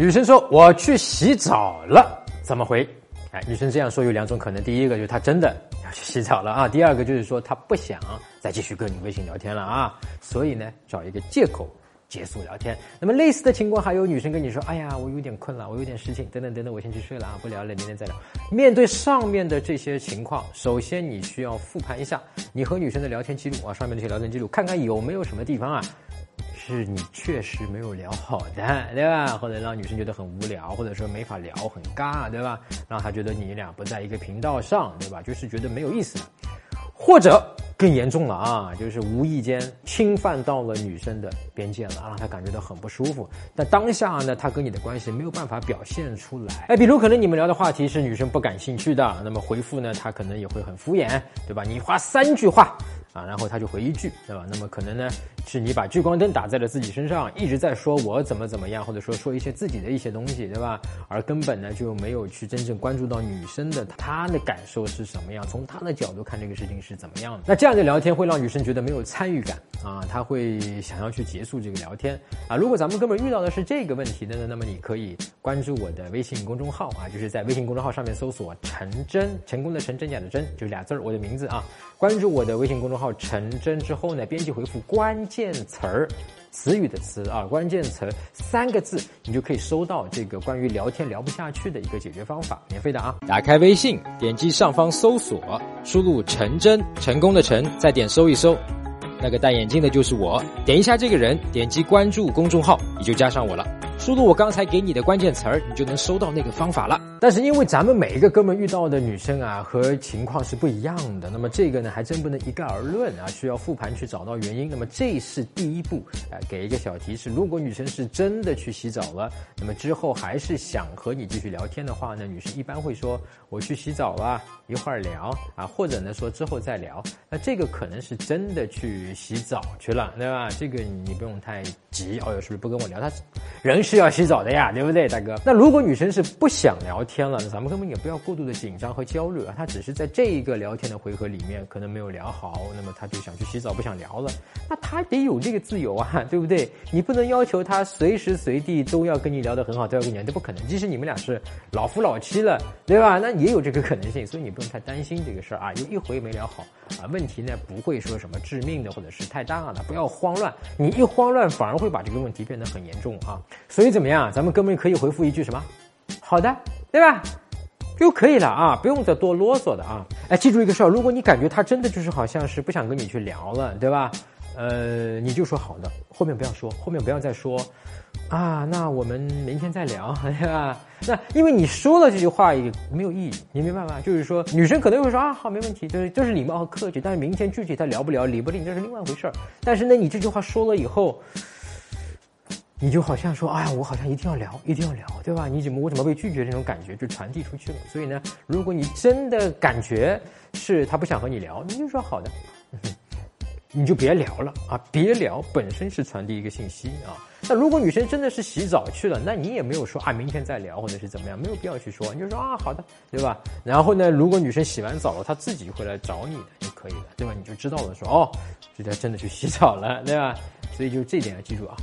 女生说我去洗澡了，怎么回？哎，女生这样说有两种可能，第一个就是她真的要去洗澡了啊，第二个就是说她不想再继续跟你微信聊天了啊，所以呢找一个借口。结束聊天。那么类似的情况还有女生跟你说：“哎呀，我有点困了，我有点事情，等等等等，我先去睡了啊，不聊了，明天再聊。”面对上面的这些情况，首先你需要复盘一下你和女生的聊天记录啊，上面这些聊天记录，看看有没有什么地方啊，是你确实没有聊好的，对吧？或者让女生觉得很无聊，或者说没法聊，很尬，对吧？让她觉得你俩不在一个频道上，对吧？就是觉得没有意思，或者。更严重了啊，就是无意间侵犯到了女生的边界了，让她感觉到很不舒服。但当下呢，他跟你的关系没有办法表现出来。哎，比如可能你们聊的话题是女生不感兴趣的，那么回复呢，他可能也会很敷衍，对吧？你花三句话。啊，然后他就回一句，对吧？那么可能呢，是你把聚光灯打在了自己身上，一直在说我怎么怎么样，或者说说一些自己的一些东西，对吧？而根本呢就没有去真正关注到女生的她的感受是什么样，从她的角度看这个事情是怎么样的。那这样的聊天会让女生觉得没有参与感啊，她会想要去结束这个聊天啊。如果咱们哥们遇到的是这个问题的呢，那么你可以关注我的微信公众号啊，就是在微信公众号上面搜索“陈真”，成功的陈，真假的真，就俩字儿，我的名字啊。关注我的微信公众号。成真之后呢，编辑回复关键词儿，词语的词啊，关键词三个字，你就可以收到这个关于聊天聊不下去的一个解决方法，免费的啊！打开微信，点击上方搜索，输入成真，成功的成，再点搜一搜，那个戴眼镜的就是我，点一下这个人，点击关注公众号，你就加上我了。输入我刚才给你的关键词儿，你就能收到那个方法了。但是因为咱们每一个哥们遇到的女生啊和情况是不一样的，那么这个呢还真不能一概而论啊，需要复盘去找到原因。那么这是第一步，哎，给一个小提示：如果女生是真的去洗澡了，那么之后还是想和你继续聊天的话呢，女生一般会说我去洗澡了，一会儿聊啊，或者呢说之后再聊。那这个可能是真的去洗澡去了，对吧？这个你不用太急。哦哟，是不是不跟我聊？他人。是要洗澡的呀，对不对，大哥？那如果女生是不想聊天了，那咱们根本也不要过度的紧张和焦虑啊。她只是在这一个聊天的回合里面可能没有聊好，那么她就想去洗澡，不想聊了。那她得有这个自由啊，对不对？你不能要求她随时随地都要跟你聊得很好，都要跟你聊，这不可能。即使你们俩是老夫老妻了，对吧？那也有这个可能性，所以你不用太担心这个事儿啊。有一回没聊好啊，问题呢不会说什么致命的或者是太大的，不要慌乱。你一慌乱，反而会把这个问题变得很严重啊。所以怎么样？咱们哥们可以回复一句什么？好的，对吧？就可以了啊，不用再多啰嗦的啊。哎，记住一个事儿，如果你感觉他真的就是好像是不想跟你去聊了，对吧？呃，你就说好的，后面不要说，后面不要再说啊。那我们明天再聊，对吧？那因为你说了这句话也没有意义，你明白吗？就是说，女生可能会说啊，好，没问题，就是这是礼貌和客气，但是明天具体他聊不聊，理不理，这是另外一回事儿。但是呢，你这句话说了以后。你就好像说，哎呀，我好像一定要聊，一定要聊，对吧？你怎么我怎么被拒绝？这种感觉就传递出去了。所以呢，如果你真的感觉是他不想和你聊，你就说好的，你就别聊了啊，别聊本身是传递一个信息啊。那如果女生真的是洗澡去了，那你也没有说啊，明天再聊或者是怎么样，没有必要去说，你就说啊，好的，对吧？然后呢，如果女生洗完澡了，她自己会来找你的就可以了，对吧？你就知道了，说哦，这家真的去洗澡了，对吧？所以就这点要记住啊。